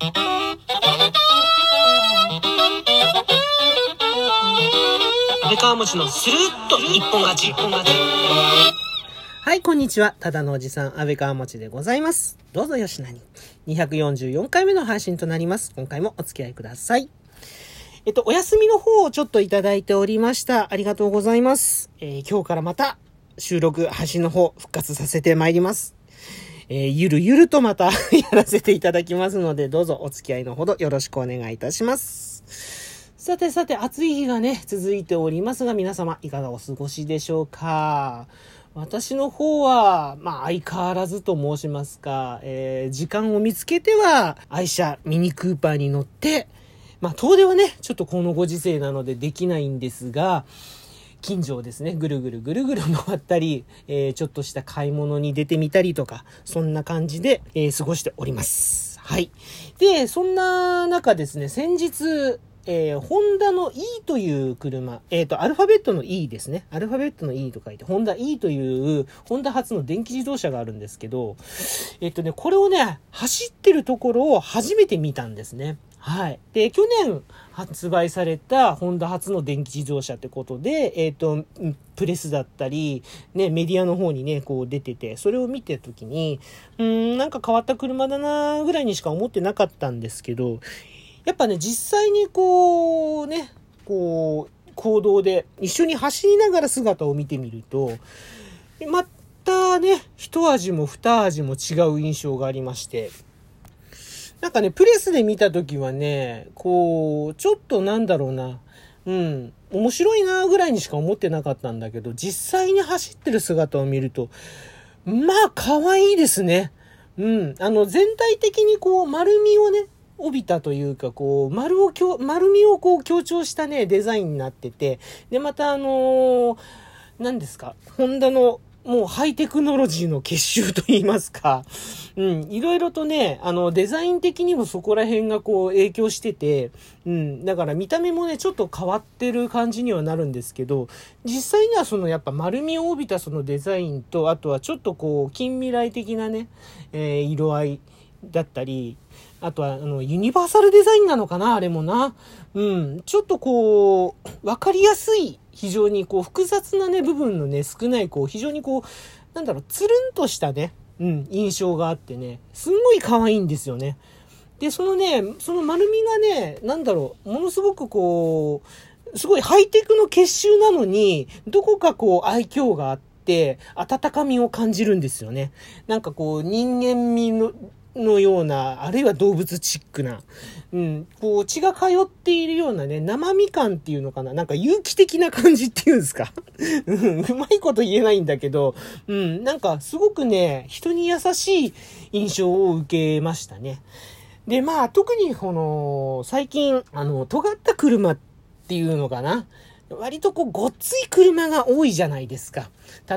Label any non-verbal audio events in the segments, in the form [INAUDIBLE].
安倍川餅のスルッと一本勝ち。一本勝ち。はい、こんにちは。ただのおじさん、安倍川持でございます。どうぞよしなに。244回目の配信となります。今回もお付き合いください。えっと、お休みの方をちょっといただいておりました。ありがとうございます。えー今日からまた収録、配信の方、復活させてまいります。えーゆるゆるとまた [LAUGHS] やらせていただきますので、どうぞお付き合いのほどよろしくお願いいたします。さてさて、暑い日がね、続いておりますが、皆様、いかがお過ごしでしょうか？私の方は、まあ、相変わらずと申しますか、えー時間を見つけては、愛車ミニクーパーに乗って、まあ、遠出はね、ちょっとこのご時世なのでできないんですが、近所をですね、ぐるぐるぐるぐる回ったり、えーちょっとした買い物に出てみたりとか、そんな感じで、えー過ごしております。はい。で、そんな中ですね、先日、えーホンダの E という車、えっ、と、アルファベットの E ですね。アルファベットの E と書いて、ホンダ E という、ホンダ初の電気自動車があるんですけど、えっ、とね、これをね、走ってるところを初めて見たんですね。はい。で、去年発売されたホンダ初の電気自動車ってことで、えっ、と、プレスだったり、ね、メディアの方にね、こう出てて、それを見てるときに、うん、なんか変わった車だなぐらいにしか思ってなかったんですけど、やっぱね、実際にこう、ね、こう、行動で一緒に走りながら姿を見てみると、またね、一味も二味も違う印象がありまして、なんかね、プレスで見たときはね、こう、ちょっとなんだろうな、うん、面白いなぐらいにしか思ってなかったんだけど、実際に走ってる姿を見ると、まあ、可愛いですね。うん。あの、全体的にこう、丸みをね、帯びたというか、こう、丸を強、丸みをこう強調したね、デザインになってて、で、またあのー何ですか、ホンダの、もうハイテクノロジーの結集といいますか、[LAUGHS] うん、いろいろとね、あの、デザイン的にもそこら辺がこう影響してて、うん、だから見た目もね、ちょっと変わってる感じにはなるんですけど、実際にはそのやっぱ丸みを帯びたそのデザインと、あとはちょっとこう、近未来的なね、えー色合いだったり、あとは、あの、ユニバーサルデザインなのかなあれもな。うん。ちょっとこう、わかりやすい、非常にこう、複雑なね、部分のね、少ない、こう、非常にこう、なんだろう、つるんとしたね、うん、印象があってね、すんごい可愛いんですよね。で、そのね、その丸みがね、なんだろう、ものすごくこう、すごいハイテクの結集なのに、どこかこう愛嬌があって、温かみを感じるんですよね。なんかこう、人間味の、のような、あるいは動物チックな、うん、こう血が通っているようなね、生み感っていうのかな、なんか有機的な感じっていうんですか？[LAUGHS] うんうまいこと言えないんだけど、うん、なんかすごくね、人に優しい印象を受けましたね。で、まあ、特にこの、最近、あの、尖った車っていうのかな。割とこう、ごっつい車が多いじゃないですか。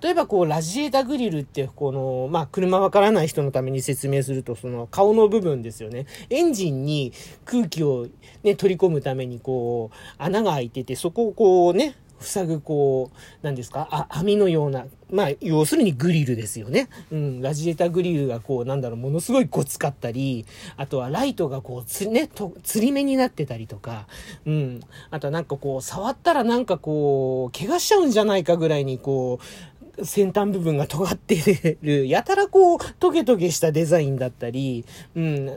例えばこう、ラジエータグリルって、この、まあ、車わからない人のために説明すると、その、顔の部分ですよね。エンジンに空気をね、取り込むためにこう、穴が開いてて、そこをこうね、塞ぐこう、何ですか？あ、網のような、まあ、要するにグリルですよね。うん、ラジエータグリルがこう、なんだろう、ものすごいごつかったり、あとはライトがこう、つ、ね、と、つり目になってたりとか、うん、あとはなんかこう、触ったらなんかこう、怪我しちゃうんじゃないかぐらいにこう、先端部分が尖ってる、やたらこう、トゲトゲしたデザインだったり、うん、ね、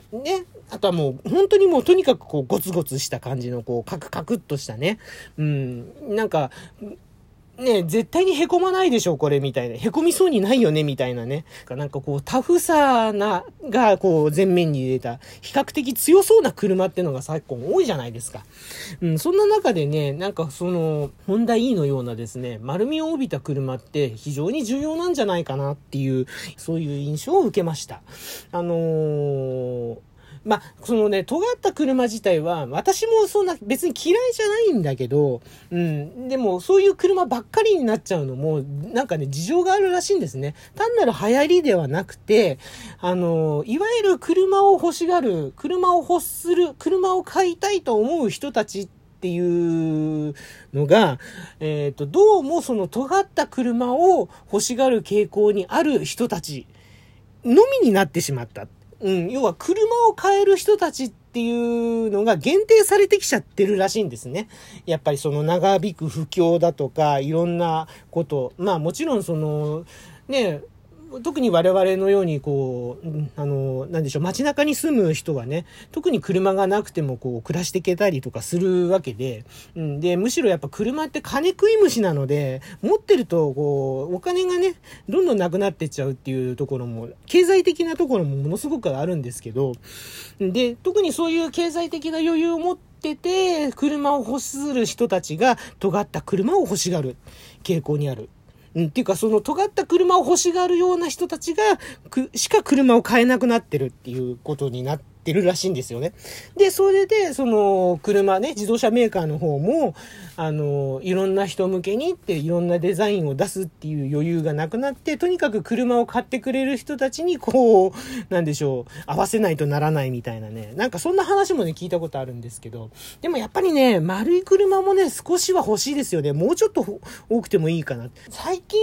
あとはもう、本当にもうとにかくこう、ゴツゴツした感じの、こう、カクカクっとしたね、うん、なんか、ね絶対に凹まないでしょ、これ、みたいな。凹みそうにないよね、みたいなね。なんかこう、タフさな、が、こう、前面に出た、比較的強そうな車っていうのが昨今多いじゃないですか。うん、そんな中でね、なんかその、ホンダ E のようなですね、丸みを帯びた車って非常に重要なんじゃないかなっていう、そういう印象を受けました。あのーまあ、そのね、尖った車自体は、私もそんな別に嫌いじゃないんだけど、うん、でもそういう車ばっかりになっちゃうのも、なんかね、事情があるらしいんですね。単なる流行りではなくて、あの、いわゆる車を欲しがる、車を欲する、車を買いたいと思う人たちっていうのが、えっ、と、どうもその尖った車を欲しがる傾向にある人たちのみになってしまった。うん、要は車を買える人たちっていうのが限定されてきちゃってるらしいんですね。やっぱりその長引く不況だとか、いろんなこと、まあもちろんその、ね、特に我々のようにこう、あの、なんでしょう、街中に住む人はね、特に車がなくてもこう、暮らしていけたりとかするわけで、うん、で、むしろやっぱ車って金食い虫なので、持ってるとこう、お金がね、どんどんなくなってっちゃうっていうところも、経済的なところもものすごくあるんですけど、で、特にそういう経済的な余裕を持ってて、車を欲する人たちが、尖った車を欲しがる傾向にある。うん、っていうか、その尖った車を欲しがるような人たちが、く、しか車を買えなくなってるっていうことになっててるらしいんですよね。で、それで、その、車ね、自動車メーカーの方も、あの、いろんな人向けにっていろんなデザインを出すっていう余裕がなくなって、とにかく車を買ってくれる人たちに、こう、なんでしょう、合わせないとならないみたいなね。なんかそんな話もね、聞いたことあるんですけど、でもやっぱりね、丸い車もね、少しは欲しいですよね。もうちょっと多くてもいいかな。最近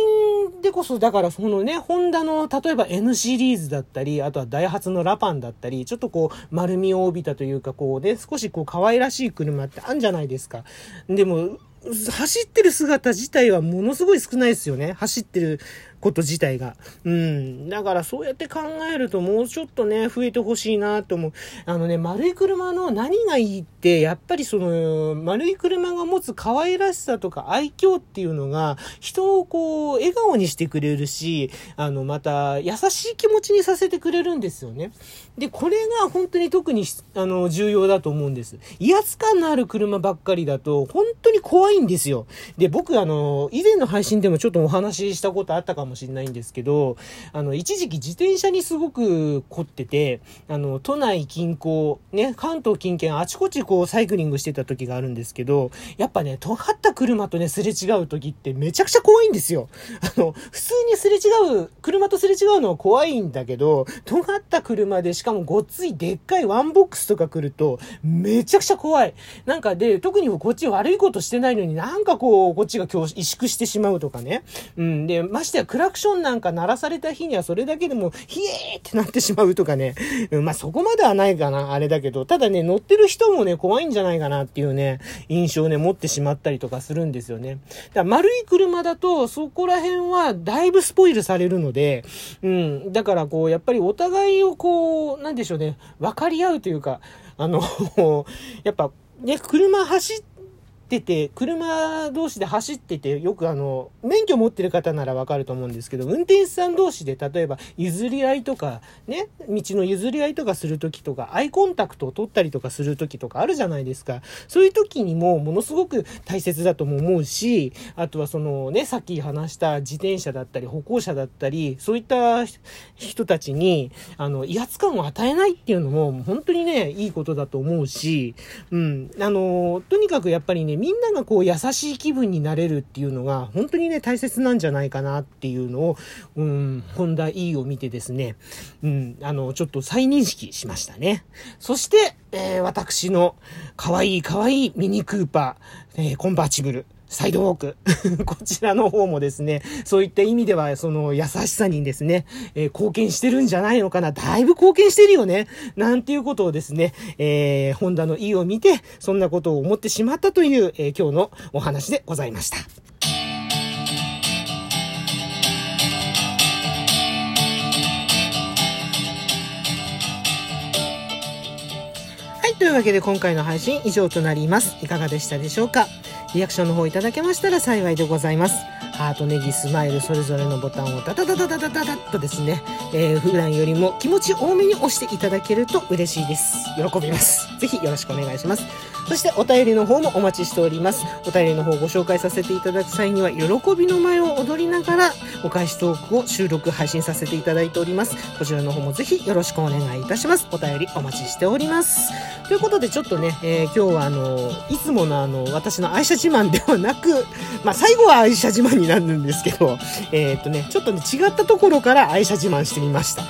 でこそ、だからそのね、ホンダの、例えば N シリーズだったり、あとはダイハツのラパンだったり、ちょっとこう、丸みを帯びたというか、こうね、少しこう、可愛らしい車ってあるんじゃないですか。でも、走ってる姿自体はものすごい少ないですよね。走ってること自体が。うん。だからそうやって考えるともうちょっとね、増えてほしいなと思う。あのね、丸い車の何がいいって、やっぱりその、丸い車が持つ可愛らしさとか愛嬌っていうのが、人をこう、笑顔にしてくれるし、あの、また、優しい気持ちにさせてくれるんですよね。で、これが本当に特に、あの、重要だと思うんです。威圧感のある車ばっかりだと、本当に怖いんですよ。で、僕、あの、以前の配信でもちょっとお話ししたことあったかもしれないんですけど、あの、一時期自転車にすごく凝ってて、あの、都内近郊、ね、関東近県あちこちこうサイクリングしてた時があるんですけど、やっぱね、尖った車とね、すれ違う時ってめちゃくちゃ怖いんですよ。あの、普通にすれ違う、車とすれ違うのは怖いんだけど、尖った車でしかもごっついでっかいワンボックスとか来ると、めちゃくちゃ怖い。なんかで、特にこっち悪いことしてないのになんかこう、こっちが今日萎縮してしまうとかね。うん。で、ましてやクラクションなんか鳴らされた日にはそれだけでも、ひえーってなってしまうとかね。うん、まあそこまではないかな、あれだけど、ただね、乗ってる人もね、怖いんじゃないかなっていうね、印象をね、持ってしまったりとかするんですよね。だから丸い車だと、そこら辺はだいぶスポイルされるので、うん。だからこう、やっぱりお互いをこう、なんでしょうね、分かり合うというか、あの、やっぱ、ね、車走ってってて、車同士で走ってて、よくあの、免許持ってる方ならわかると思うんですけど、運転手さん同士で例えば譲り合いとか、ね、道の譲り合いとかするときとか、アイコンタクトを取ったりとかするときとかあるじゃないですか。そういう時にもものすごく大切だとも思うし、あとはそのね、さっき話した自転車だったり歩行者だったり、そういった人たちに、あの、威圧感を与えないっていうのも本当にね、いいことだと思うし、うん、あの、とにかくやっぱりね、みんながこう優しい気分になれるっていうのが本当にね、大切なんじゃないかなっていうのを、うん、ホンダ E を見てですね、うん、あの、ちょっと再認識しましたね。そして、えー私の可愛い可愛いミニクーパー、えーコンバーチブル、サイドウォーク。[LAUGHS] こちらの方もですね、そういった意味では、その優しさにですね、えー貢献してるんじゃないのかな。だいぶ貢献してるよね。なんていうことをですね、えー、ホンダの E を見て、そんなことを思ってしまったという、えー今日のお話でございました。はい、というわけで今回の配信以上となります。いかがでしたでしょうか？リアクションの方いただけましたら幸いでございます。ハート、ネギ、スマイル、それぞれのボタンをダダダダダダダダッとですね、えー、普段よりも気持ち多めに押していただけると嬉しいです。喜びます。[LAUGHS] ぜひよろしくお願いします。そしてお便りの方もお待ちしております。お便りの方ご紹介させていただく際には、喜びの舞を踊りながら、お返しトークを収録、配信させていただいております。こちらの方もぜひよろしくお願いいたします。お便りお待ちしております。ということで、ちょっとね、えー今日はあの、いつものあの、私の愛車自慢ではなく、まあ、最後は愛車自慢になるんですけど、えーっとね、ちょっとね、違ったところから愛車自慢してみました。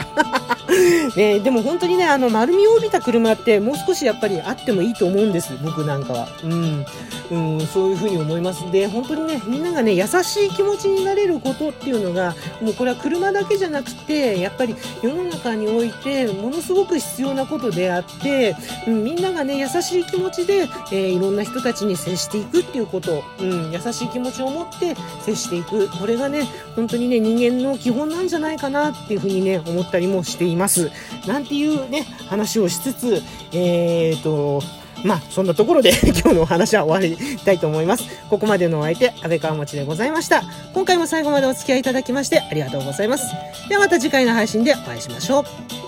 [LAUGHS] ね、でも本当にね、あの、丸みを帯びた車ってもう少しやっぱりあってもいいと思うんです。僕なんかは。うん。うん、そういうふうに思いますで、本当にね、みんながね、優しい気持ちになれることっていうのが、もうこれは車だけじゃなくて、やっぱり世の中において、ものすごく必要なことであって、うん、みんながね、優しい気持ちで、えー、いろんな人たちに接していくっていうこと、うん、優しい気持ちを持って接していく。これがね、本当にね、人間の基本なんじゃないかなっていうふうにね、思ったりもしています。なんていうね、話をしつつ、えーと、まあ、そんなところで [LAUGHS] 今日のお話は終わりたいと思います。ここまでのお相手、安倍川町でございました。今回も最後までお付き合いいただきましてありがとうございます。ではまた次回の配信でお会いしましょう。